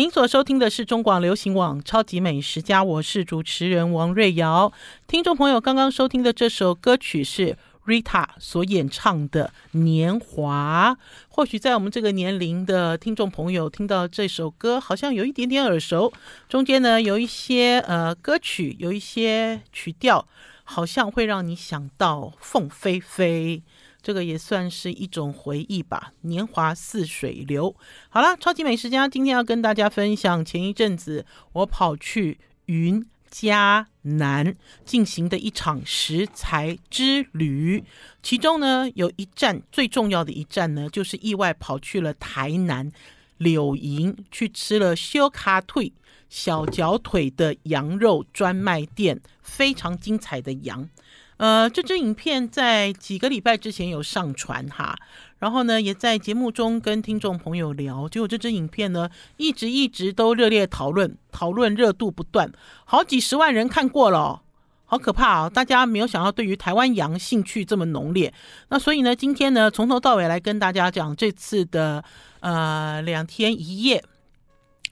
您所收听的是中广流行网《超级美食家》，我是主持人王瑞瑶。听众朋友，刚刚收听的这首歌曲是 Rita 所演唱的《年华》。或许在我们这个年龄的听众朋友听到这首歌，好像有一点点耳熟。中间呢，有一些呃歌曲，有一些曲调，好像会让你想到凤飞飞。这个也算是一种回忆吧，年华似水流。好了，超级美食家今天要跟大家分享，前一阵子我跑去云嘉南进行的一场食材之旅，其中呢有一站最重要的一站呢，就是意外跑去了台南柳营，去吃了小卡腿小脚腿的羊肉专卖店，非常精彩的羊。呃，这支影片在几个礼拜之前有上传哈，然后呢，也在节目中跟听众朋友聊，结果这支影片呢，一直一直都热烈讨论，讨论热度不断，好几十万人看过了，好可怕啊！大家没有想到对于台湾羊兴趣这么浓烈，那所以呢，今天呢，从头到尾来跟大家讲这次的呃两天一夜，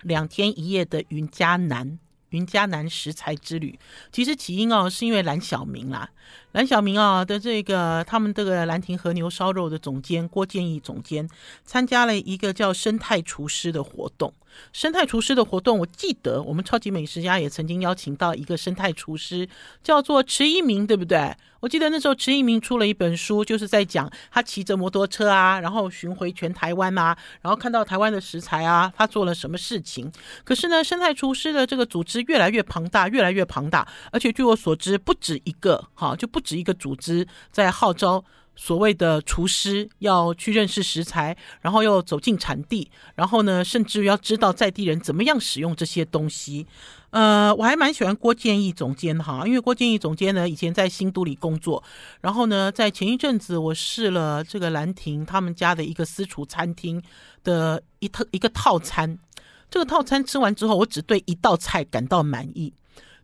两天一夜的云嘉南。云嘉南食材之旅，其实起因哦，是因为蓝小明啦，蓝小明啊的这个他们这个兰亭和牛烧肉的总监郭建义总监参加了一个叫生态厨师的活动。生态厨师的活动，我记得我们超级美食家也曾经邀请到一个生态厨师，叫做池一鸣，对不对？我记得那时候池一鸣出了一本书，就是在讲他骑着摩托车啊，然后巡回全台湾啊，然后看到台湾的食材啊，他做了什么事情。可是呢，生态厨师的这个组织越来越庞大，越来越庞大，而且据我所知，不止一个，哈，就不不止一个组织在号召。所谓的厨师要去认识食材，然后又走进产地，然后呢，甚至要知道在地人怎么样使用这些东西。呃，我还蛮喜欢郭建义总监哈，因为郭建义总监呢以前在新都里工作，然后呢，在前一阵子我试了这个兰亭他们家的一个私厨餐厅的一套一个套餐，这个套餐吃完之后，我只对一道菜感到满意。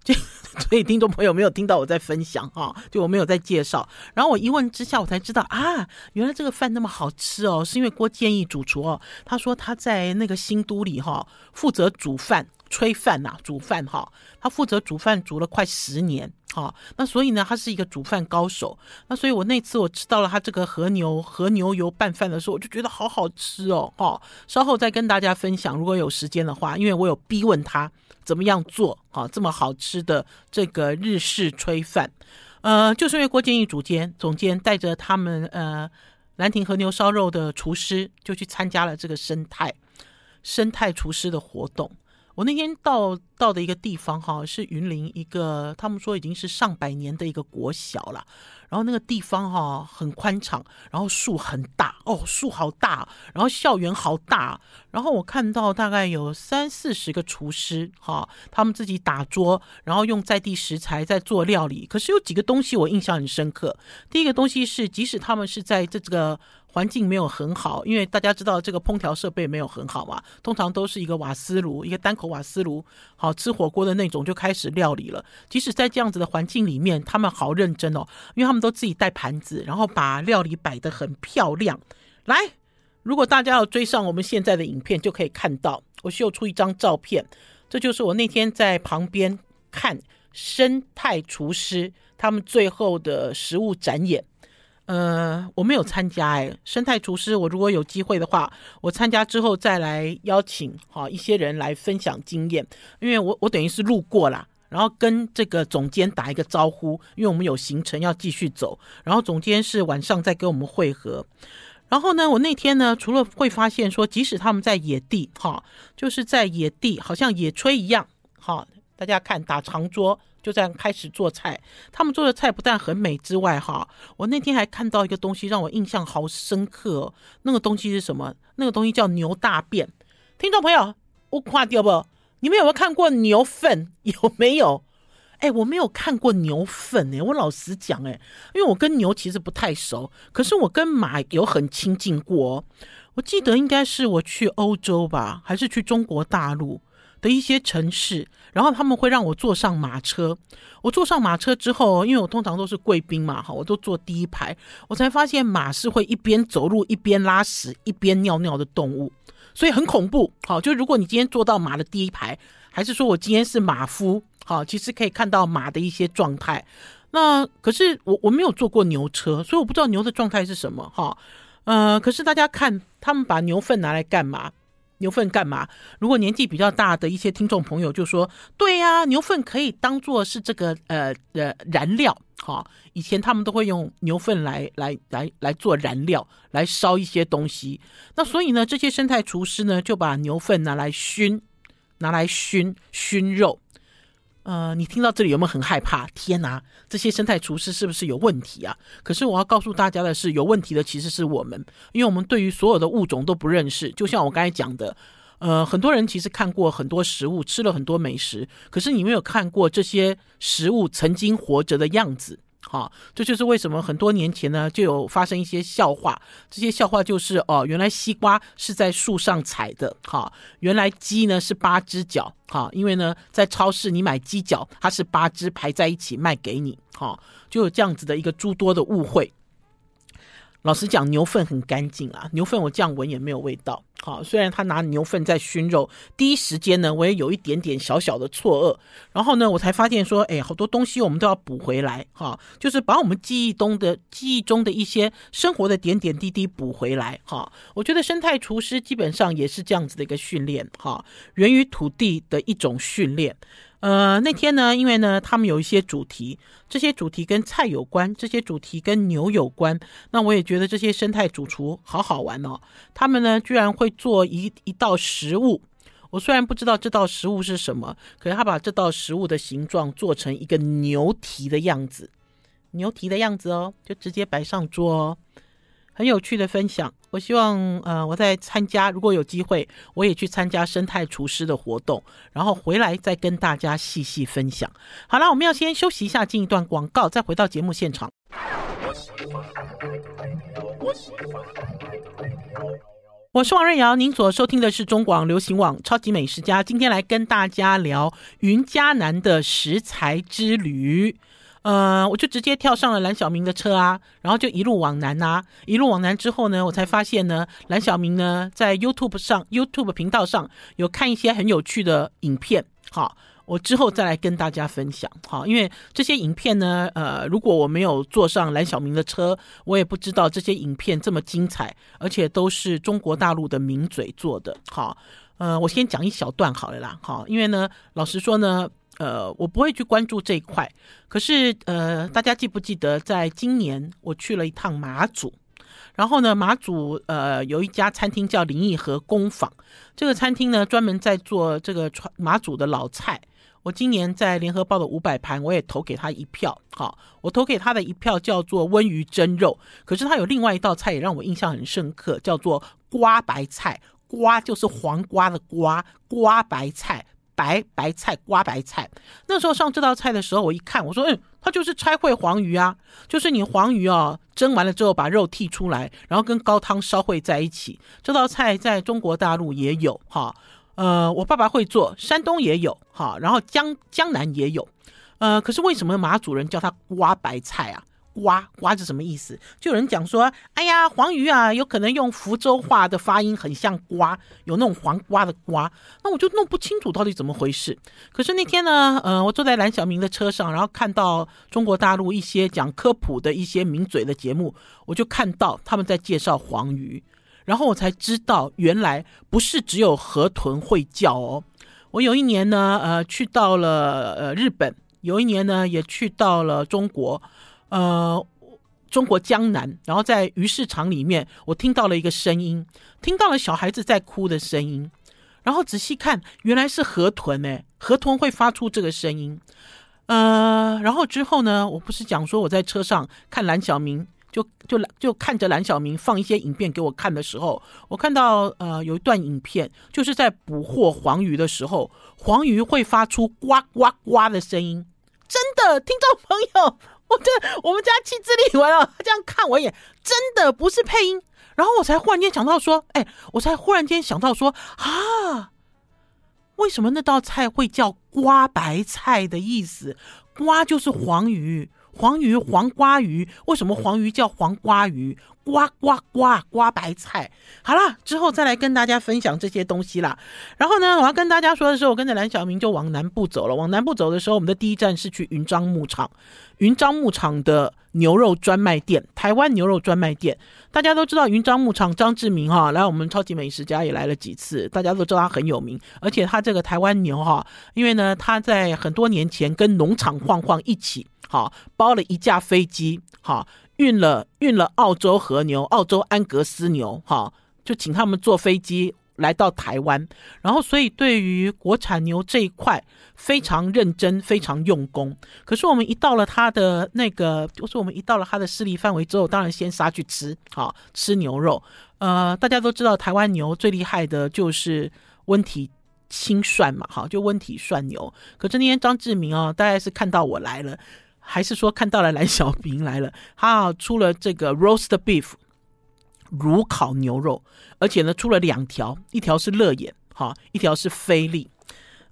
就 所以听众朋友没有听到我在分享哈，就我没有在介绍。然后我一问之下，我才知道啊，原来这个饭那么好吃哦，是因为郭建义主厨哦，他说他在那个新都里哈，负责煮饭、炊饭呐，煮饭哈，他负责煮饭煮了快十年哈，那所以呢，他是一个煮饭高手。那所以我那次我吃到了他这个和牛和牛油拌饭的时候，我就觉得好好吃哦哈。稍后再跟大家分享，如果有时间的话，因为我有逼问他。怎么样做啊？这么好吃的这个日式炊饭，呃，就是因为郭建义主监总监带着他们呃兰亭和牛烧肉的厨师，就去参加了这个生态生态厨师的活动。我那天到到的一个地方哈，是云林一个他们说已经是上百年的一个国小了。然后那个地方哈很宽敞，然后树很大哦，树好大，然后校园好大。然后我看到大概有三四十个厨师哈，他们自己打桌，然后用在地食材在做料理。可是有几个东西我印象很深刻。第一个东西是，即使他们是在这个。环境没有很好，因为大家知道这个烹调设备没有很好嘛，通常都是一个瓦斯炉，一个单口瓦斯炉，好吃火锅的那种就开始料理了。即使在这样子的环境里面，他们好认真哦，因为他们都自己带盘子，然后把料理摆得很漂亮。来，如果大家要追上我们现在的影片，就可以看到我秀出一张照片，这就是我那天在旁边看生态厨师他们最后的食物展演。呃，我没有参加哎，生态厨师，我如果有机会的话，我参加之后再来邀请哈一些人来分享经验，因为我我等于是路过啦，然后跟这个总监打一个招呼，因为我们有行程要继续走，然后总监是晚上再跟我们会合，然后呢，我那天呢，除了会发现说，即使他们在野地哈，就是在野地，好像野炊一样哈，大家看打长桌。就这样开始做菜，他们做的菜不但很美之外，哈，我那天还看到一个东西让我印象好深刻哦。那个东西是什么？那个东西叫牛大便。听众朋友，我夸掉不？你们有没有看过牛粪？有没有？哎，我没有看过牛粪哎，我老实讲哎，因为我跟牛其实不太熟，可是我跟马有很亲近过。我记得应该是我去欧洲吧，还是去中国大陆？的一些城市，然后他们会让我坐上马车。我坐上马车之后，因为我通常都是贵宾嘛，哈，我都坐第一排。我才发现马是会一边走路一边拉屎一边尿尿的动物。所以很恐怖。好，就如果你今天坐到马的第一排，还是说我今天是马夫，好，其实可以看到马的一些状态。那可是我我没有坐过牛车，所以我不知道牛的状态是什么。哈，呃，可是大家看他们把牛粪拿来干嘛？牛粪干嘛？如果年纪比较大的一些听众朋友就说：“对呀，牛粪可以当做是这个呃呃燃料。”哈，以前他们都会用牛粪来来来来做燃料，来烧一些东西。那所以呢，这些生态厨师呢就把牛粪拿来熏，拿来熏熏肉。呃，你听到这里有没有很害怕？天哪，这些生态厨师是不是有问题啊？可是我要告诉大家的是，有问题的其实是我们，因为我们对于所有的物种都不认识。就像我刚才讲的，呃，很多人其实看过很多食物，吃了很多美食，可是你没有看过这些食物曾经活着的样子。好，这就是为什么很多年前呢就有发生一些笑话。这些笑话就是哦，原来西瓜是在树上采的，哈，原来鸡呢是八只脚，哈，因为呢在超市你买鸡脚，它是八只排在一起卖给你，哈，就有这样子的一个诸多的误会。老实讲，牛粪很干净啊，牛粪我这样闻也没有味道。好，虽然他拿牛粪在熏肉，第一时间呢，我也有一点点小小的错愕。然后呢，我才发现说，哎，好多东西我们都要补回来，哈，就是把我们记忆中的记忆中的一些生活的点点滴滴补回来，哈。我觉得生态厨师基本上也是这样子的一个训练，哈，源于土地的一种训练。呃，那天呢，因为呢，他们有一些主题，这些主题跟菜有关，这些主题跟牛有关。那我也觉得这些生态主厨好好玩哦。他们呢，居然会做一一道食物。我虽然不知道这道食物是什么，可是他把这道食物的形状做成一个牛蹄的样子，牛蹄的样子哦，就直接摆上桌哦。很有趣的分享，我希望呃我在参加，如果有机会，我也去参加生态厨师的活动，然后回来再跟大家细细分享。好了，我们要先休息一下，进一段广告，再回到节目现场。我是王瑞瑶，您所收听的是中广流行网超级美食家，今天来跟大家聊云嘉南的食材之旅。呃，我就直接跳上了蓝晓明的车啊，然后就一路往南啊，一路往南之后呢，我才发现呢，蓝晓明呢在 YouTube 上 YouTube 频道上有看一些很有趣的影片，好，我之后再来跟大家分享，好，因为这些影片呢，呃，如果我没有坐上蓝晓明的车，我也不知道这些影片这么精彩，而且都是中国大陆的名嘴做的，好，呃，我先讲一小段好了啦，好，因为呢，老实说呢。呃，我不会去关注这一块。可是，呃，大家记不记得，在今年我去了一趟马祖，然后呢，马祖呃有一家餐厅叫林义和工坊，这个餐厅呢专门在做这个传马祖的老菜。我今年在联合报的五百盘，我也投给他一票。好，我投给他的一票叫做温鱼蒸肉。可是他有另外一道菜也让我印象很深刻，叫做瓜白菜。瓜就是黄瓜的瓜，瓜白菜。白白菜瓜白菜，那时候上这道菜的时候，我一看，我说，嗯，它就是拆烩黄鱼啊，就是你黄鱼哦，蒸完了之后把肉剔出来，然后跟高汤烧烩在一起。这道菜在中国大陆也有哈，呃，我爸爸会做，山东也有哈，然后江江南也有，呃，可是为什么马祖人叫它瓜白菜啊？瓜瓜是什么意思？就有人讲说，哎呀，黄鱼啊，有可能用福州话的发音很像瓜，有那种黄瓜的瓜。那我就弄不清楚到底怎么回事。可是那天呢，呃，我坐在蓝晓明的车上，然后看到中国大陆一些讲科普的一些名嘴的节目，我就看到他们在介绍黄鱼，然后我才知道原来不是只有河豚会叫哦。我有一年呢，呃，去到了呃日本，有一年呢也去到了中国。呃，中国江南，然后在鱼市场里面，我听到了一个声音，听到了小孩子在哭的声音，然后仔细看，原来是河豚诶，河豚会发出这个声音，呃，然后之后呢，我不是讲说我在车上看蓝晓明，就就就看着蓝晓明放一些影片给我看的时候，我看到呃有一段影片，就是在捕获黄鱼的时候，黄鱼会发出呱呱呱的声音，真的，听众朋友。我这我们家妻子里完了，这样看我一眼，真的不是配音。然后我才忽然间想到说，哎，我才忽然间想到说，啊，为什么那道菜会叫瓜白菜的意思？瓜就是黄鱼，黄鱼、黄瓜鱼，为什么黄鱼叫黄瓜鱼？刮刮刮刮白菜，好了，之后再来跟大家分享这些东西啦。然后呢，我要跟大家说的是，我跟着蓝小明就往南部走了。往南部走的时候，我们的第一站是去云樟牧场。云樟牧场的牛肉专卖店，台湾牛肉专卖店，大家都知道云樟牧场张志明哈，来我们超级美食家也来了几次，大家都知道他很有名。而且他这个台湾牛哈，因为呢他在很多年前跟农场晃晃一起，哈，包了一架飞机，哈。运了运了澳洲和牛、澳洲安格斯牛，哈，就请他们坐飞机来到台湾，然后所以对于国产牛这一块非常认真、非常用功。可是我们一到了他的那个，就是我们一到了他的势力范围之后，当然先杀去吃，好吃牛肉。呃，大家都知道台湾牛最厉害的就是温体清涮嘛，好，就温体涮牛。可是那天张志明哦，大概是看到我来了。还是说看到了蓝小平来了，他出了这个 roast beef 炉烤牛肉，而且呢出了两条，一条是乐眼，哈，一条是菲力。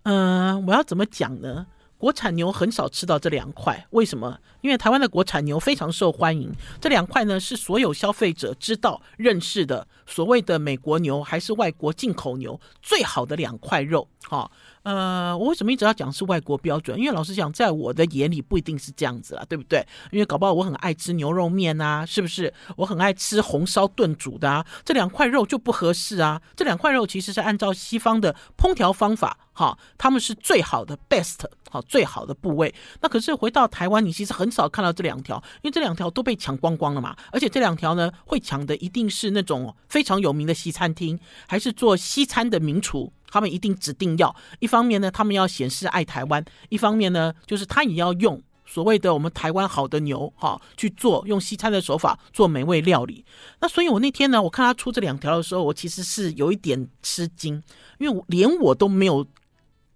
嗯、我要怎么讲呢？国产牛很少吃到这两块，为什么？因为台湾的国产牛非常受欢迎，这两块呢是所有消费者知道认识的所谓的美国牛还是外国进口牛最好的两块肉，哈。呃，我为什么一直要讲是外国标准？因为老实讲，在我的眼里不一定是这样子啦，对不对？因为搞不好我很爱吃牛肉面啊，是不是？我很爱吃红烧炖煮的啊，这两块肉就不合适啊。这两块肉其实是按照西方的烹调方法，哈，他们是最好的 best，好，最好的部位。那可是回到台湾，你其实很少看到这两条，因为这两条都被抢光光了嘛。而且这两条呢，会抢的一定是那种非常有名的西餐厅，还是做西餐的名厨。他们一定指定要，一方面呢，他们要显示爱台湾；一方面呢，就是他也要用所谓的我们台湾好的牛哈去做，用西餐的手法做美味料理。那所以，我那天呢，我看他出这两条的时候，我其实是有一点吃惊，因为连我都没有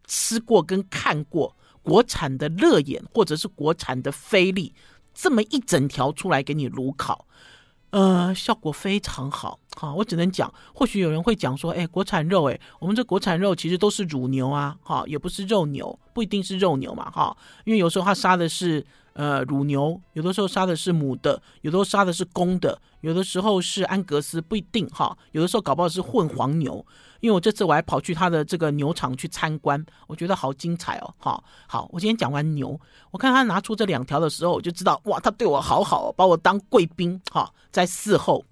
吃过跟看过国产的乐眼或者是国产的菲力这么一整条出来给你炉烤。呃，效果非常好，好，我只能讲，或许有人会讲说，哎，国产肉，哎，我们这国产肉其实都是乳牛啊，哈，也不是肉牛，不一定是肉牛嘛，哈，因为有时候他杀的是呃乳牛，有的时候杀的是母的，有的时候杀的是公的，有的时候是安格斯，不一定哈，有的时候搞不好是混黄牛。因为我这次我还跑去他的这个牛场去参观，我觉得好精彩哦！好，好，我今天讲完牛，我看他拿出这两条的时候，我就知道哇，他对我好好，哦把我当贵宾哈，在伺候。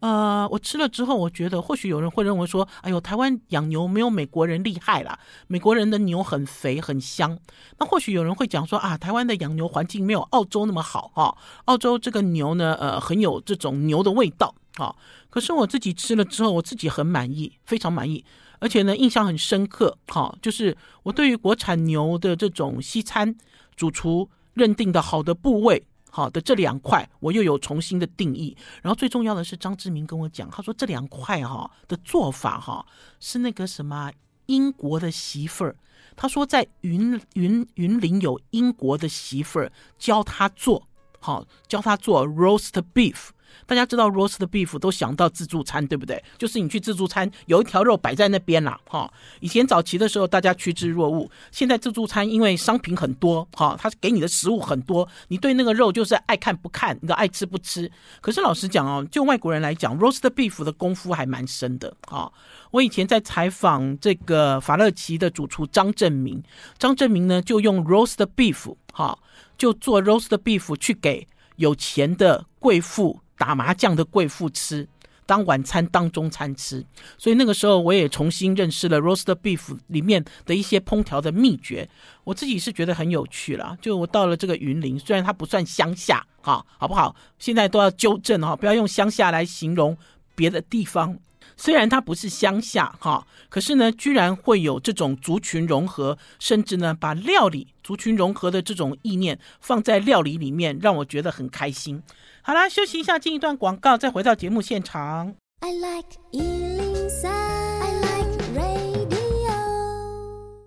呃，我吃了之后，我觉得或许有人会认为说，哎呦，台湾养牛没有美国人厉害啦，美国人的牛很肥很香。那或许有人会讲说啊，台湾的养牛环境没有澳洲那么好哈，澳洲这个牛呢，呃，很有这种牛的味道。啊，可是我自己吃了之后，我自己很满意，非常满意，而且呢，印象很深刻。好，就是我对于国产牛的这种西餐主厨认定的好的部位，好的这两块，我又有重新的定义。然后最重要的是，张志明跟我讲，他说这两块哈的做法哈是那个什么英国的媳妇儿，他说在云云云林有英国的媳妇儿教他做，好教他做 roast beef。大家知道 roast beef 都想到自助餐，对不对？就是你去自助餐，有一条肉摆在那边啦，哈。以前早期的时候，大家趋之若鹜。现在自助餐因为商品很多，哈，它给你的食物很多，你对那个肉就是爱看不看，你的爱吃不吃。可是老实讲哦，就外国人来讲，roast beef 的功夫还蛮深的，哈。我以前在采访这个法乐奇的主厨张正明，张正明呢就用 roast beef，哈，就做 roast beef 去给有钱的贵妇。打麻将的贵妇吃，当晚餐当中餐吃，所以那个时候我也重新认识了 roast beef 里面的一些烹调的秘诀。我自己是觉得很有趣啦。就我到了这个云林，虽然它不算乡下，哈，好不好？现在都要纠正哈，不要用乡下来形容别的地方。虽然它不是乡下哈，可是呢，居然会有这种族群融合，甚至呢，把料理族群融合的这种意念放在料理里面，让我觉得很开心。好啦，休息一下，进一段广告，再回到节目现场。I like 103, I like radio。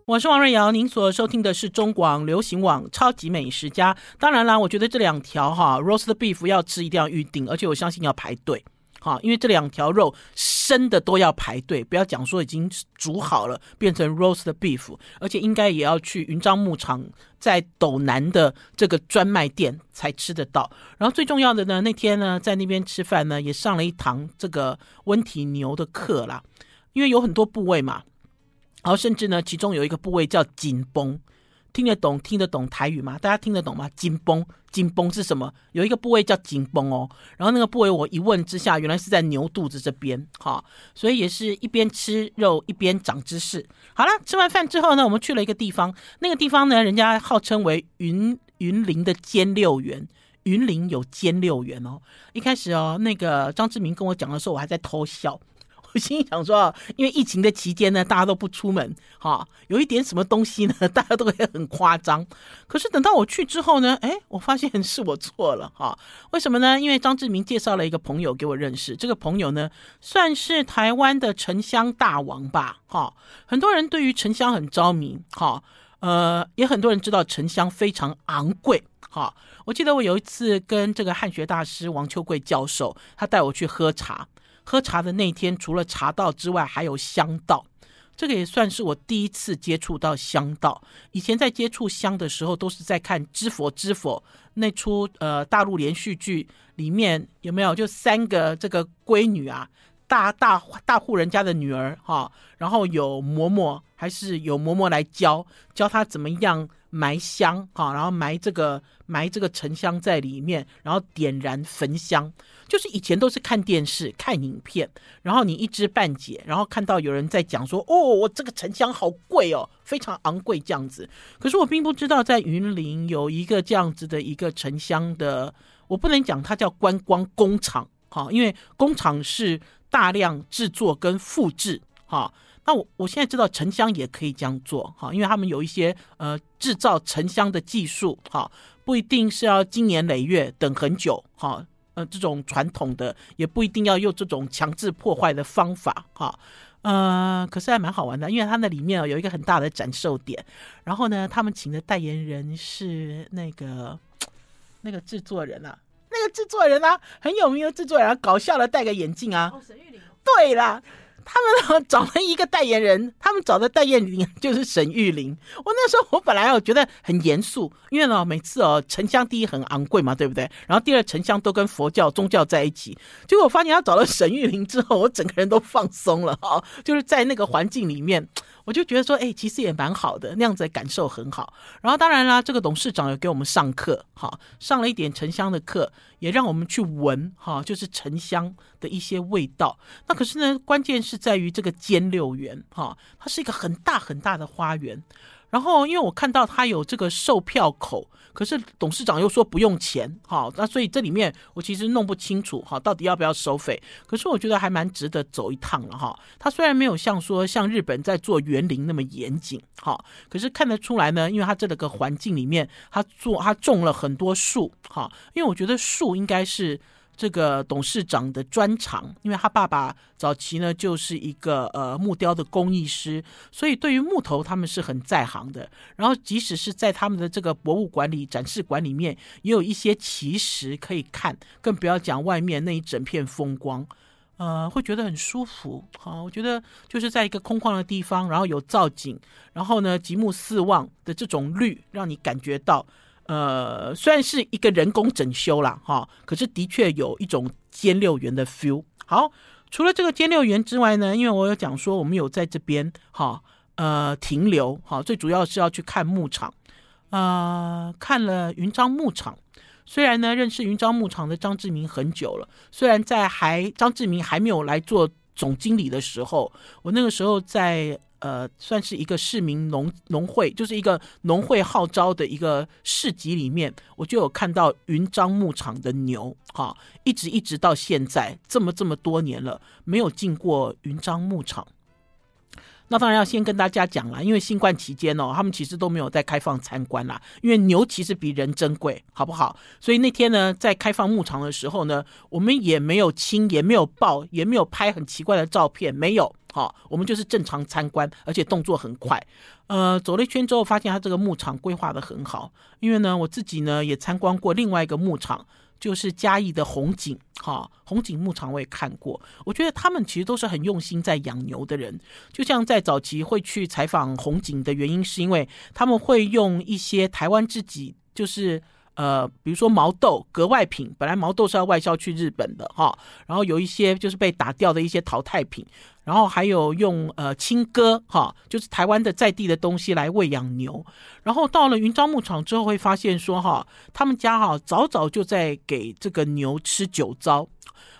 我是王瑞瑶，您所收听的是中广流行网超级美食家。当然啦，我觉得这两条哈 roast beef 要吃一定要预定，而且我相信要排队。好，因为这两条肉生的都要排队，不要讲说已经煮好了变成 roast beef，而且应该也要去云樟牧场在斗南的这个专卖店才吃得到。然后最重要的呢，那天呢在那边吃饭呢，也上了一堂这个温体牛的课啦，因为有很多部位嘛，然后甚至呢其中有一个部位叫紧绷。听得懂听得懂台语吗？大家听得懂吗？紧绷紧绷是什么？有一个部位叫紧绷哦，然后那个部位我一问之下，原来是在牛肚子这边，哈，所以也是一边吃肉一边长知识。好了，吃完饭之后呢，我们去了一个地方，那个地方呢，人家号称为云云林的尖六园，云林有尖六园哦。一开始哦，那个张志明跟我讲的时候，我还在偷笑。我心想说，因为疫情的期间呢，大家都不出门，哈，有一点什么东西呢，大家都会很夸张。可是等到我去之后呢，哎，我发现是我错了，哈。为什么呢？因为张志明介绍了一个朋友给我认识，这个朋友呢，算是台湾的沉香大王吧，哈。很多人对于沉香很着迷，哈，呃，也很多人知道沉香非常昂贵，哈。我记得我有一次跟这个汉学大师王秋桂教授，他带我去喝茶。喝茶的那天，除了茶道之外，还有香道。这个也算是我第一次接触到香道。以前在接触香的时候，都是在看《知佛知佛》那出呃大陆连续剧里面有没有？就三个这个闺女啊，大大大户人家的女儿哈，然后有嬷嬷，还是有嬷嬷来教教她怎么样埋香哈，然后埋这个埋这个沉香在里面，然后点燃焚香。就是以前都是看电视、看影片，然后你一知半解，然后看到有人在讲说：“哦，我这个沉香好贵哦，非常昂贵这样子。”可是我并不知道，在云林有一个这样子的一个沉香的，我不能讲它叫观光工厂，哈，因为工厂是大量制作跟复制，哈。那我我现在知道沉香也可以这样做，哈，因为他们有一些呃制造沉香的技术，哈，不一定是要经年累月等很久，哈。呃，这种传统的也不一定要用这种强制破坏的方法哈，呃，可是还蛮好玩的，因为它那里面有一个很大的展售点，然后呢，他们请的代言人是那个那个制作人啊，那个制作人啊，很有名的制作人啊，搞笑的戴个眼镜啊，哦，沈玉琳，对啦。他们找了一个代言人，他们找的代言人就是沈玉琳。我那时候我本来我觉得很严肃，因为呢每次哦沉香第一很昂贵嘛，对不对？然后第二沉香都跟佛教宗教在一起。结果我发现他找了沈玉琳之后，我整个人都放松了哈，就是在那个环境里面。我就觉得说，哎，其实也蛮好的，那样子的感受很好。然后当然啦，这个董事长有给我们上课，哈，上了一点沉香的课，也让我们去闻，哈，就是沉香的一些味道。那可是呢，关键是在于这个尖六园，哈，它是一个很大很大的花园。然后，因为我看到他有这个售票口，可是董事长又说不用钱，好，那所以这里面我其实弄不清楚，哈，到底要不要收费？可是我觉得还蛮值得走一趟了，哈。他虽然没有像说像日本在做园林那么严谨，哈，可是看得出来呢，因为他这个环境里面，他做他种了很多树，哈，因为我觉得树应该是。这个董事长的专长，因为他爸爸早期呢就是一个呃木雕的工艺师，所以对于木头他们是很在行的。然后即使是在他们的这个博物馆里、展示馆里面，也有一些奇石可以看，更不要讲外面那一整片风光，呃，会觉得很舒服。好，我觉得就是在一个空旷的地方，然后有造景，然后呢极目四望的这种绿，让你感觉到。呃，虽然是一个人工整修啦，哈，可是的确有一种尖六元的 feel。好，除了这个尖六元之外呢，因为我有讲说我们有在这边哈，呃，停留，哈，最主要是要去看牧场，呃，看了云樟牧场。虽然呢，认识云樟牧场的张志明很久了，虽然在还张志明还没有来做总经理的时候，我那个时候在。呃，算是一个市民农农会，就是一个农会号召的一个市集里面，我就有看到云樟牧场的牛，哈，一直一直到现在这么这么多年了，没有进过云樟牧场。那当然要先跟大家讲啦，因为新冠期间哦，他们其实都没有在开放参观啦。因为牛其实比人珍贵，好不好？所以那天呢，在开放牧场的时候呢，我们也没有亲，也没有抱，也没有拍很奇怪的照片，没有。好，我们就是正常参观，而且动作很快。呃，走了一圈之后，发现他这个牧场规划得很好。因为呢，我自己呢也参观过另外一个牧场。就是嘉义的红景，哈，红景牧场我也看过。我觉得他们其实都是很用心在养牛的人。就像在早期会去采访红景的原因，是因为他们会用一些台湾自己就是。呃，比如说毛豆格外品，本来毛豆是要外销去日本的哈，然后有一些就是被打掉的一些淘汰品，然后还有用呃青稞哈，就是台湾的在地的东西来喂养牛，然后到了云樟牧场之后，会发现说哈，他们家哈早早就在给这个牛吃酒糟。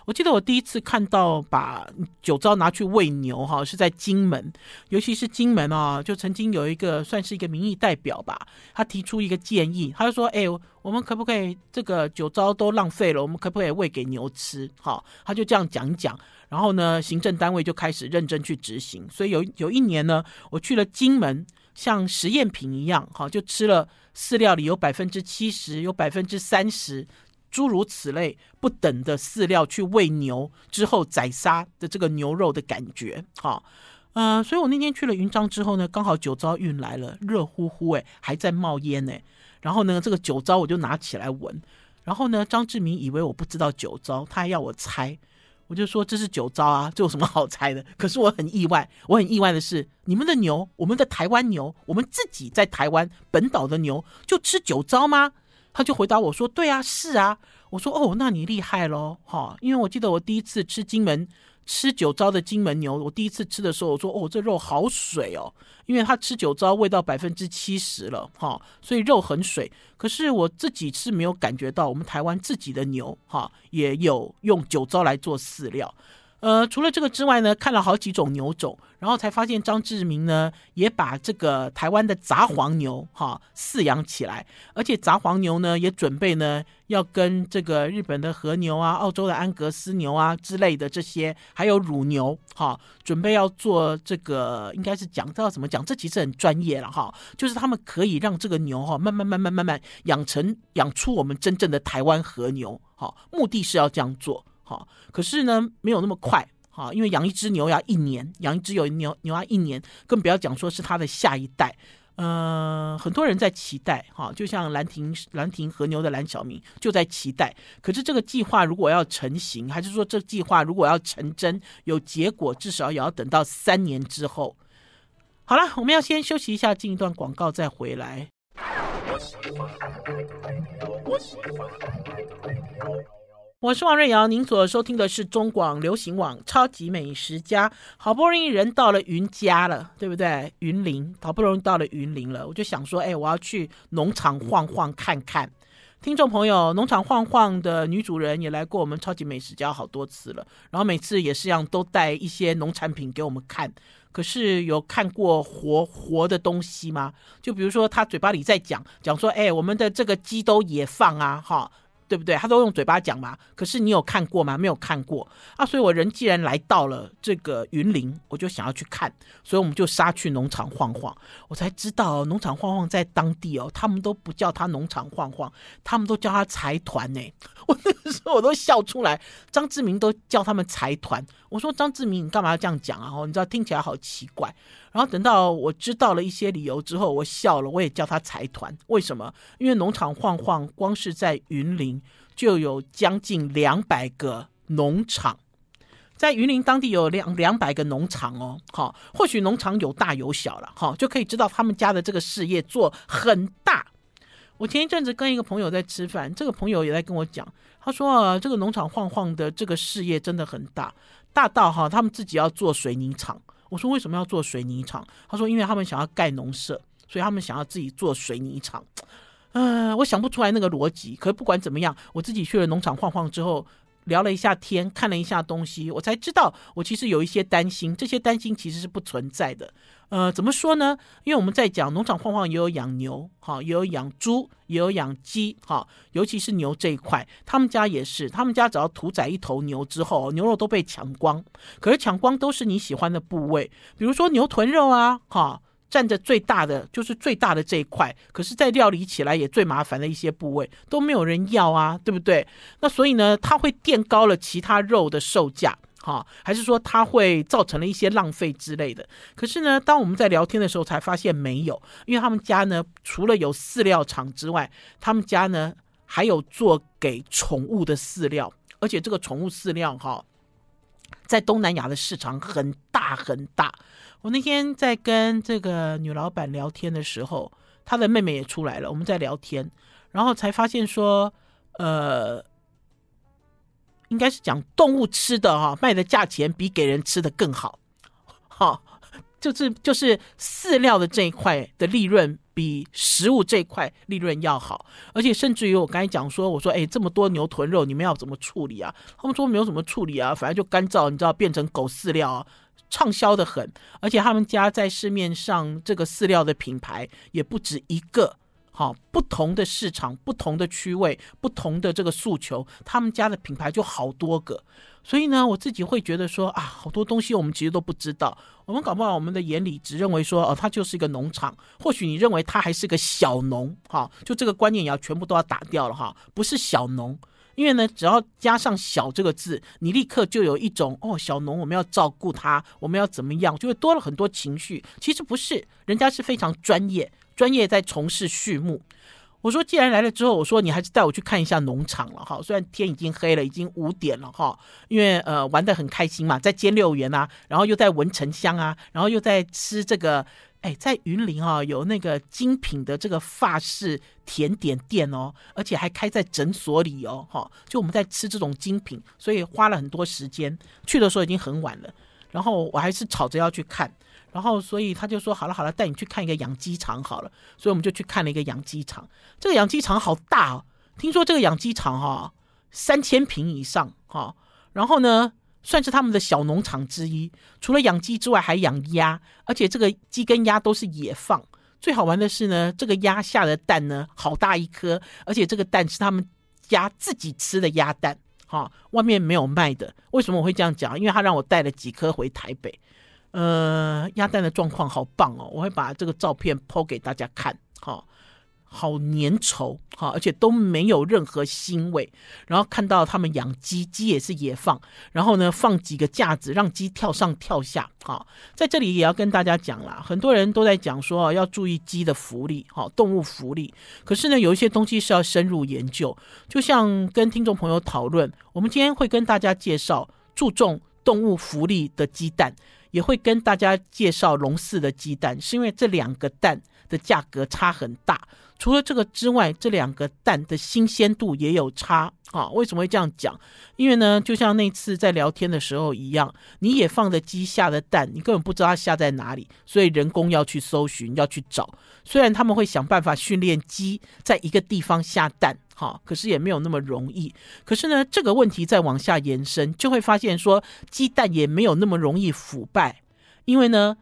我记得我第一次看到把酒糟拿去喂牛哈，是在金门，尤其是金门啊，就曾经有一个算是一个民意代表吧，他提出一个建议，他就说：“哎，我们可不可以这个酒糟都浪费了，我们可不可以喂给牛吃？”哈，他就这样讲讲，然后呢，行政单位就开始认真去执行。所以有有一年呢，我去了金门，像实验品一样，哈，就吃了饲料里有百分之七十，有百分之三十。诸如此类不等的饲料去喂牛之后宰杀的这个牛肉的感觉，哈，呃，所以我那天去了云樟之后呢，刚好酒糟运来了，热乎乎哎，还在冒烟呢。然后呢，这个酒糟我就拿起来闻，然后呢，张志明以为我不知道酒糟，他还要我猜，我就说这是酒糟啊，这有什么好猜的？可是我很意外，我很意外的是，你们的牛，我们的台湾牛，我们自己在台湾本岛的牛就吃酒糟吗？他就回答我说：“对啊，是啊。”我说：“哦，那你厉害喽，哈！因为我记得我第一次吃金门吃酒糟的金门牛，我第一次吃的时候，我说：‘哦，这肉好水哦，因为它吃酒糟味道百分之七十了，哈，所以肉很水。’可是我自己是没有感觉到，我们台湾自己的牛，哈，也有用酒糟来做饲料。”呃，除了这个之外呢，看了好几种牛种，然后才发现张志明呢也把这个台湾的杂黄牛哈饲养起来，而且杂黄牛呢也准备呢要跟这个日本的和牛啊、澳洲的安格斯牛啊之类的这些，还有乳牛哈，准备要做这个，应该是讲到怎么讲，这其实很专业了哈，就是他们可以让这个牛哈慢慢慢慢慢慢养成养出我们真正的台湾和牛，哈，目的是要这样做。好，可是呢，没有那么快，哈，因为养一只牛要一年，养一只有牛牛要一年，更不要讲说是它的下一代，呃，很多人在期待，哈，就像兰亭兰亭和牛的蓝小明就在期待，可是这个计划如果要成型，还是说这计划如果要成真有结果，至少也要等到三年之后。好了，我们要先休息一下，进一段广告再回来。我是王瑞瑶，您所收听的是中广流行网《超级美食家》。好不容易人到了云家了，对不对？云林，好不容易到了云林了，我就想说，哎，我要去农场晃晃看看。听众朋友，农场晃晃的女主人也来过我们《超级美食家》好多次了，然后每次也是样，都带一些农产品给我们看。可是有看过活活的东西吗？就比如说，他嘴巴里在讲讲说，哎，我们的这个鸡都野放啊，哈。对不对？他都用嘴巴讲嘛。可是你有看过吗？没有看过啊。所以我人既然来到了这个云林，我就想要去看。所以我们就杀去农场晃晃。我才知道农场晃晃在当地哦，他们都不叫他农场晃晃，他们都叫他财团呢。我那个时候我都笑出来。张志明都叫他们财团。我说张志明，你干嘛要这样讲啊？哦，你知道听起来好奇怪。然后等到我知道了一些理由之后，我笑了，我也叫他财团。为什么？因为农场晃晃光是在云林就有将近两百个农场，在云林当地有两两百个农场哦。好，或许农场有大有小了，哈，就可以知道他们家的这个事业做很大。我前一阵子跟一个朋友在吃饭，这个朋友也在跟我讲，他说，这个农场晃晃的这个事业真的很大，大到哈，他们自己要做水泥厂。我说为什么要做水泥厂？他说因为他们想要盖农舍，所以他们想要自己做水泥厂。呃，我想不出来那个逻辑。可不管怎么样，我自己去了农场晃晃之后，聊了一下天，看了一下东西，我才知道我其实有一些担心。这些担心其实是不存在的。呃，怎么说呢？因为我们在讲农场晃晃也有养牛，哈，也有养猪，也有养鸡，哈，尤其是牛这一块，他们家也是，他们家只要屠宰一头牛之后，牛肉都被抢光。可是抢光都是你喜欢的部位，比如说牛臀肉啊，哈，占着最大的就是最大的这一块，可是，在料理起来也最麻烦的一些部位都没有人要啊，对不对？那所以呢，它会垫高了其他肉的售价。哈，还是说它会造成了一些浪费之类的？可是呢，当我们在聊天的时候，才发现没有，因为他们家呢，除了有饲料厂之外，他们家呢还有做给宠物的饲料，而且这个宠物饲料哈，在东南亚的市场很大很大。我那天在跟这个女老板聊天的时候，她的妹妹也出来了，我们在聊天，然后才发现说，呃，应该是讲动物吃的哈，卖的价钱比给人吃的更好，哈。就是就是饲料的这一块的利润比食物这一块利润要好，而且甚至于我刚才讲说，我说哎，这么多牛臀肉你们要怎么处理啊？他们说没有怎么处理啊，反正就干燥，你知道变成狗饲料啊，畅销的很。而且他们家在市面上这个饲料的品牌也不止一个，好，不同的市场、不同的区位、不同的这个诉求，他们家的品牌就好多个。所以呢，我自己会觉得说啊，好多东西我们其实都不知道。我们搞不好我们的眼里只认为说，哦，它就是一个农场。或许你认为它还是个小农，哈，就这个观念也要全部都要打掉了哈，不是小农。因为呢，只要加上“小”这个字，你立刻就有一种哦，小农我们要照顾他，我们要怎么样，就会多了很多情绪。其实不是，人家是非常专业，专业在从事畜牧。我说，既然来了之后，我说你还是带我去看一下农场了哈。虽然天已经黑了，已经五点了哈，因为呃玩得很开心嘛，在尖六园啊，然后又在闻沉香啊，然后又在吃这个，哎，在云林啊有那个精品的这个法式甜点店哦，而且还开在诊所里哦哈。就我们在吃这种精品，所以花了很多时间。去的时候已经很晚了，然后我还是吵着要去看。然后，所以他就说：“好了好了，带你去看一个养鸡场好了。”所以我们就去看了一个养鸡场。这个养鸡场好大哦，听说这个养鸡场哈、三千坪以上哈、然后呢，算是他们的小农场之一。除了养鸡之外，还养鸭，而且这个鸡跟鸭都是野放。最好玩的是呢，这个鸭下的蛋呢好大一颗，而且这个蛋是他们家自己吃的鸭蛋哈、外面没有卖的。为什么我会这样讲？因为他让我带了几颗回台北。呃，鸭蛋的状况好棒哦，我会把这个照片 po 给大家看，哈、哦，好粘稠，哈、而且都没有任何腥味。然后看到他们养鸡，鸡也是野放，然后呢放几个架子让鸡跳上跳下，哈、在这里也要跟大家讲啦，很多人都在讲说要注意鸡的福利，哈、动物福利。可是呢，有一些东西是要深入研究，就像跟听众朋友讨论，我们今天会跟大家介绍注重动物福利的鸡蛋。也会跟大家介绍龙四的鸡蛋，是因为这两个蛋的价格差很大。除了这个之外，这两个蛋的新鲜度也有差啊。为什么会这样讲？因为呢，就像那次在聊天的时候一样，你也放的鸡下的蛋，你根本不知道它下在哪里，所以人工要去搜寻，要去找。虽然他们会想办法训练鸡在一个地方下蛋。好，可是也没有那么容易。可是呢，这个问题再往下延伸，就会发现说，鸡蛋也没有那么容易腐败。因为呢，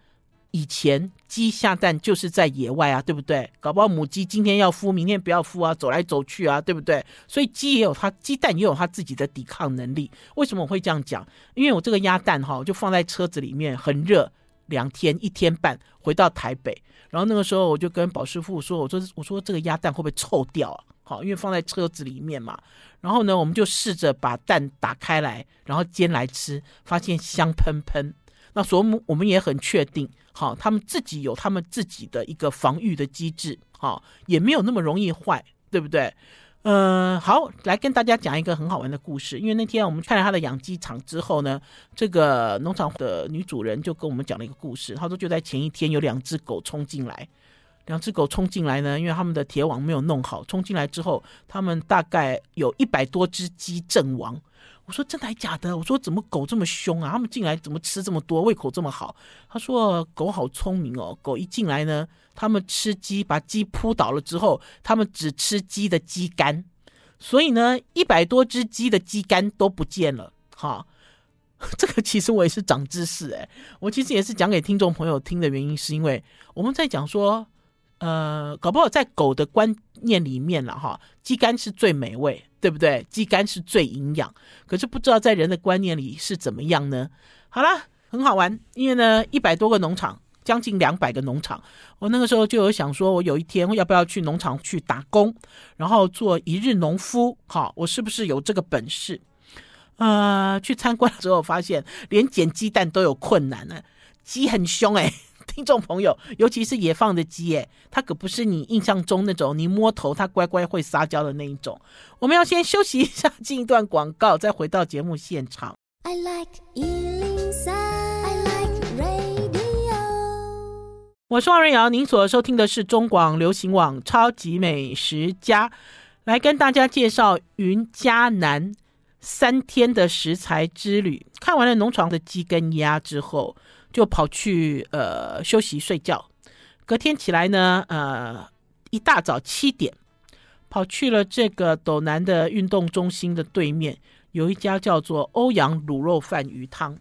以前鸡下蛋就是在野外啊，对不对？搞不好母鸡今天要孵，明天不要孵啊，走来走去啊，对不对？所以鸡也有它，鸡蛋也有它自己的抵抗能力。为什么我会这样讲？因为我这个鸭蛋哈，就放在车子里面，很热，两天一天半回到台北，然后那个时候我就跟宝师傅说，我说我说这个鸭蛋会不会臭掉啊？好，因为放在车子里面嘛，然后呢，我们就试着把蛋打开来，然后煎来吃，发现香喷喷。那所以我们也很确定，好，他们自己有他们自己的一个防御的机制，好，也没有那么容易坏，对不对？嗯、好，来跟大家讲一个很好玩的故事。因为那天我们看了他的养鸡场之后呢，这个农场的女主人就跟我们讲了一个故事。她说就在前一天，有两只狗冲进来。两只狗冲进来呢，因为他们的铁网没有弄好，冲进来之后，他们大概有一百多只鸡阵亡。我说真的还假的？我说怎么狗这么凶啊？他们进来怎么吃这么多，胃口这么好？他说狗好聪明哦，狗一进来呢，他们吃鸡，把鸡扑倒了之后，他们只吃鸡的鸡肝，所以呢，一百多只鸡的鸡肝都不见了。哈，这个其实我也是长知识诶，我其实也是讲给听众朋友听的原因，是因为我们在讲说。呃，搞不好在狗的观念里面了哈，鸡肝是最美味，对不对？鸡肝是最营养，可是不知道在人的观念里是怎么样呢？好啦，很好玩，因为呢，一百多个农场，将近两百个农场，我那个时候就有想说，我有一天要不要去农场去打工，然后做一日农夫？好，我是不是有这个本事？呃，去参观之后发现，连捡鸡蛋都有困难呢，鸡很凶诶。听众朋友，尤其是野放的鸡，哎，它可不是你印象中那种你摸头它乖乖会撒娇的那一种。我们要先休息一下，进一段广告，再回到节目现场。I like 103, I like radio。我是王瑞瑶，您所收听的是中广流行网《超级美食家》，来跟大家介绍云嘉南。三天的食材之旅，看完了农场的鸡跟鸭之后，就跑去呃休息睡觉。隔天起来呢，呃一大早七点，跑去了这个斗南的运动中心的对面，有一家叫做欧阳卤肉饭鱼汤。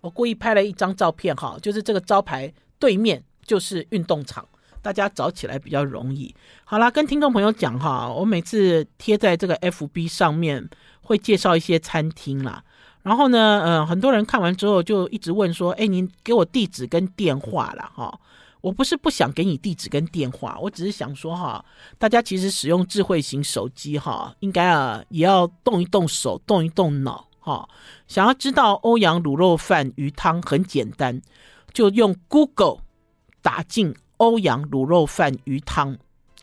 我故意拍了一张照片哈，就是这个招牌对面就是运动场。大家找起来比较容易。好啦，跟听众朋友讲哈，我每次贴在这个 FB 上面会介绍一些餐厅啦。然后呢，呃，很多人看完之后就一直问说：“哎，您给我地址跟电话啦。”哈，我不是不想给你地址跟电话，我只是想说哈，大家其实使用智慧型手机哈，应该啊也要动一动手，动一动脑哈。想要知道欧阳卤肉饭鱼汤很简单，就用 Google 打进。欧阳卤肉饭鱼汤，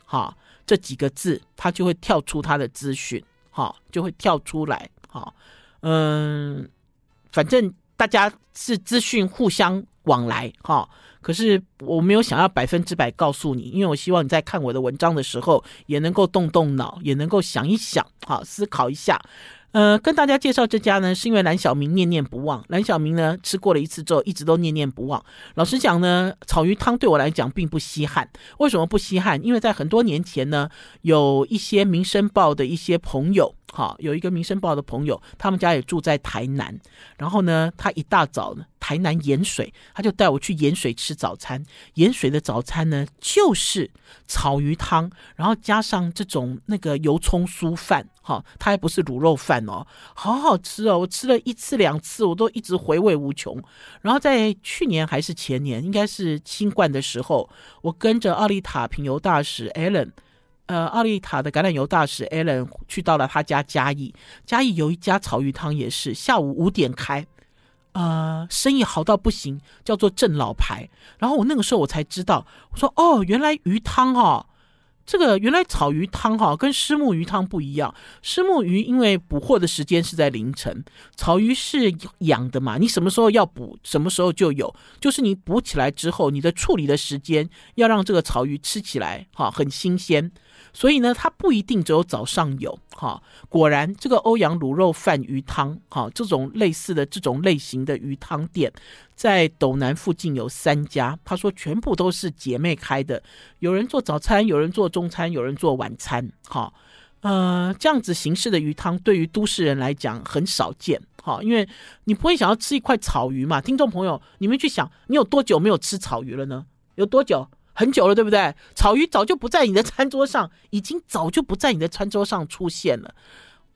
哈，这几个字，它就会跳出它的资讯，哈，就会跳出来，嗯，反正大家是资讯互相往来，哈，可是我没有想要百分之百告诉你，因为我希望你在看我的文章的时候，也能够动动脑，也能够想一想，好，思考一下。呃，跟大家介绍这家呢，是因为蓝小明念念不忘。蓝小明呢，吃过了一次之后，一直都念念不忘。老实讲呢，草鱼汤对我来讲并不稀罕。为什么不稀罕？因为在很多年前呢，有一些民生报的一些朋友。好，有一个民生报的朋友，他们家也住在台南。然后呢，他一大早呢，台南盐水，他就带我去盐水吃早餐。盐水的早餐呢，就是草鱼汤，然后加上这种那个油葱酥饭。好，它还不是卤肉饭哦，好好吃哦。我吃了一次两次，我都一直回味无穷。然后在去年还是前年，应该是新冠的时候，我跟着奥利塔品油大使 Allen。呃，奥利塔的橄榄油大使 Alan 去到了他家嘉义，嘉义有一家草鱼汤也是下午五点开，呃，生意好到不行，叫做郑老牌。然后我那个时候我才知道，我说哦，原来鱼汤哦。这个原来草鱼汤哈跟虱目鱼汤不一样，虱目鱼因为捕获的时间是在凌晨，草鱼是养的嘛，你什么时候要捕，什么时候就有，就是你捕起来之后，你的处理的时间要让这个草鱼吃起来哈很新鲜。所以呢，它不一定只有早上有哈。果然，这个欧阳卤肉饭鱼汤哈，这种类似的这种类型的鱼汤店，在斗南附近有三家。他说，全部都是姐妹开的，有人做早餐，有人做中餐，有人做晚餐。哈，呃，这样子形式的鱼汤，对于都市人来讲很少见。哈，因为你不会想要吃一块草鱼嘛。听众朋友，你们去想，你有多久没有吃草鱼了呢？有多久？很久了，对不对？草鱼早就不在你的餐桌上，已经早就不在你的餐桌上出现了。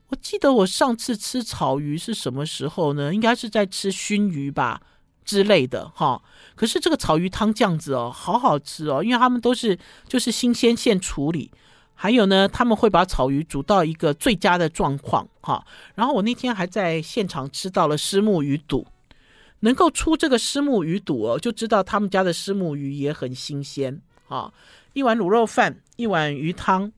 我记得我上次吃草鱼是什么时候呢？应该是在吃熏鱼吧之类的哈。可是这个草鱼汤这样子哦，好好吃哦，因为他们都是就是新鲜现处理，还有呢，他们会把草鱼煮到一个最佳的状况哈。然后我那天还在现场吃到了虱目鱼肚。能够出这个虱目鱼肚哦，就知道他们家的虱目鱼也很新鲜啊！一碗卤肉饭，一碗鱼汤，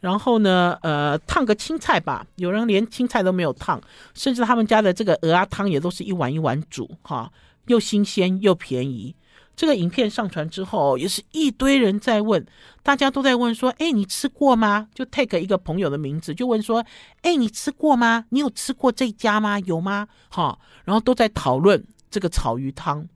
然后呢，呃，烫个青菜吧。有人连青菜都没有烫，甚至他们家的这个鹅鸭汤也都是一碗一碗煮哈，又新鲜又便宜。这个影片上传之后，也是一堆人在问，大家都在问说：“哎，你吃过吗？”就 take 一个朋友的名字，就问说：“哎，你吃过吗？你有吃过这家吗？有吗？”哈，然后都在讨论。这个草鱼汤，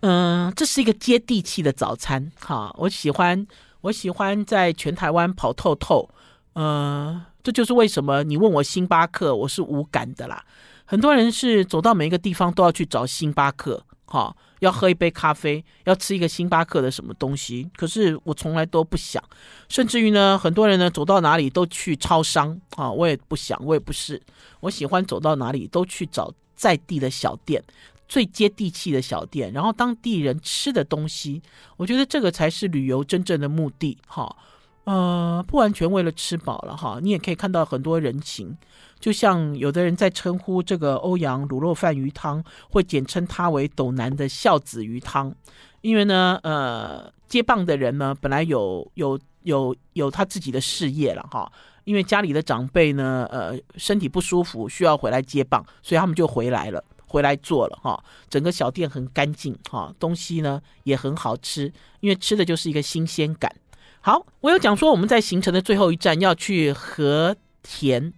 嗯、这是一个接地气的早餐，哈，我喜欢，我喜欢在全台湾跑透透，呃，这就是为什么你问我星巴克，我是无感的啦。很多人是走到每一个地方都要去找星巴克，哈，要喝一杯咖啡，要吃一个星巴克的什么东西，可是我从来都不想，甚至于呢，很多人呢走到哪里都去超商，啊，我也不想，我也不是，我喜欢走到哪里都去找。在地的小店，最接地气的小店，然后当地人吃的东西，我觉得这个才是旅游真正的目的。哈，呃，不完全为了吃饱了哈，你也可以看到很多人情。就像有的人在称呼这个欧阳卤肉饭鱼汤，会简称它为斗南的孝子鱼汤，因为呢，呃，接棒的人呢，本来有有有有他自己的事业了哈，因为家里的长辈呢，呃，身体不舒服，需要回来接棒，所以他们就回来了，回来做了哈。整个小店很干净哈，东西呢也很好吃，因为吃的就是一个新鲜感。好，我有讲说我们在行程的最后一站要去和田。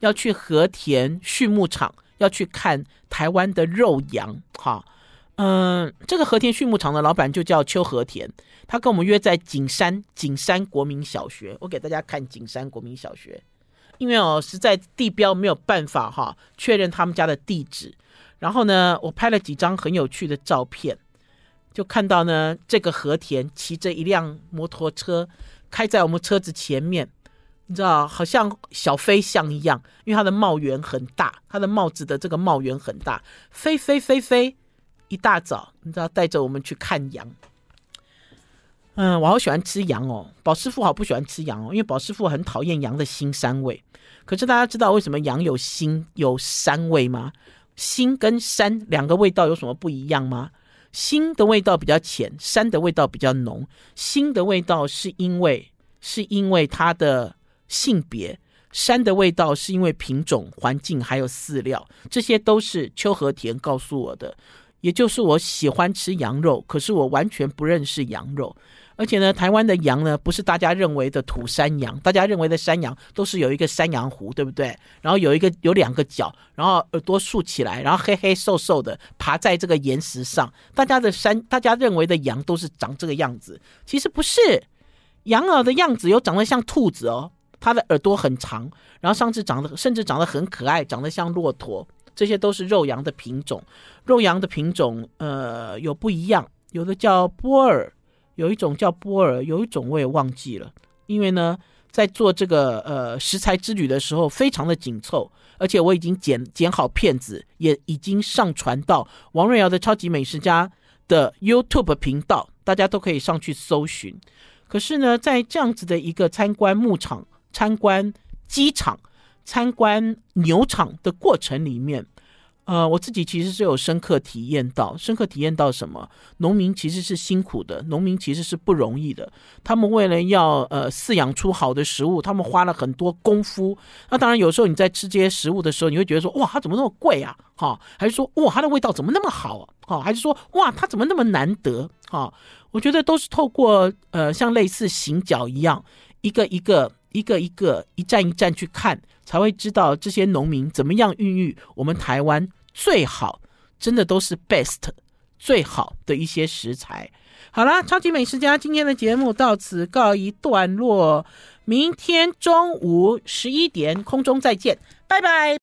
要去和田畜牧场，要去看台湾的肉羊，哈，嗯，这个和田畜牧场的老板就叫邱和田，他跟我们约在景山景山国民小学，我给大家看景山国民小学，因为哦，实在地标没有办法哈确认他们家的地址，然后呢，我拍了几张很有趣的照片，就看到呢，这个和田骑着一辆摩托车开在我们车子前面。你知道，好像小飞象一样，因为它的帽檐很大，它的帽子的这个帽檐很大，飞飞飞飞，一大早，你知道，带着我们去看羊。嗯，我好喜欢吃羊哦，宝师傅好不喜欢吃羊哦，因为宝师傅很讨厌羊的腥膻味。可是大家知道为什么羊有腥有膻味吗？腥跟膻两个味道有什么不一样吗？腥的味道比较浅，膻的味道比较浓。腥的味道是因为是因为它的。性别，膻的味道是因为品种、环境还有饲料，这些都是邱和田告诉我的。也就是我喜欢吃羊肉，可是我完全不认识羊肉。而且呢，台湾的羊呢，不是大家认为的土山羊，大家认为的山羊都是有一个山羊胡，对不对？然后有一个有两个角，然后耳朵竖起来，然后黑黑瘦瘦的爬在这个岩石上。大家的山，大家认为的羊都是长这个样子，其实不是。羊儿的样子有长得像兔子哦。它的耳朵很长，然后上次长得甚至长得很可爱，长得像骆驼，这些都是肉羊的品种。肉羊的品种，呃，有不一样，有的叫波尔，有一种叫波尔，有一种我也忘记了。因为呢，在做这个呃食材之旅的时候，非常的紧凑，而且我已经剪剪好片子，也已经上传到王瑞瑶的超级美食家的 YouTube 频道，大家都可以上去搜寻。可是呢，在这样子的一个参观牧场。参观鸡场、参观牛场的过程里面，呃，我自己其实是有深刻体验到，深刻体验到什么？农民其实是辛苦的，农民其实是不容易的。他们为了要呃饲养出好的食物，他们花了很多功夫。那当然，有时候你在吃这些食物的时候，你会觉得说，哇，它怎么那么贵啊？哈，还是说，哇，它的味道怎么那么好啊？哈，还是说，哇，它怎么那么难得？哈，我觉得都是透过呃，像类似行脚一样，一个一个。一个一个、一站一站去看，才会知道这些农民怎么样孕育我们台湾最好，真的都是 best 最好的一些食材。好啦，超级美食家今天的节目到此告一段落，明天中午十一点空中再见，拜拜。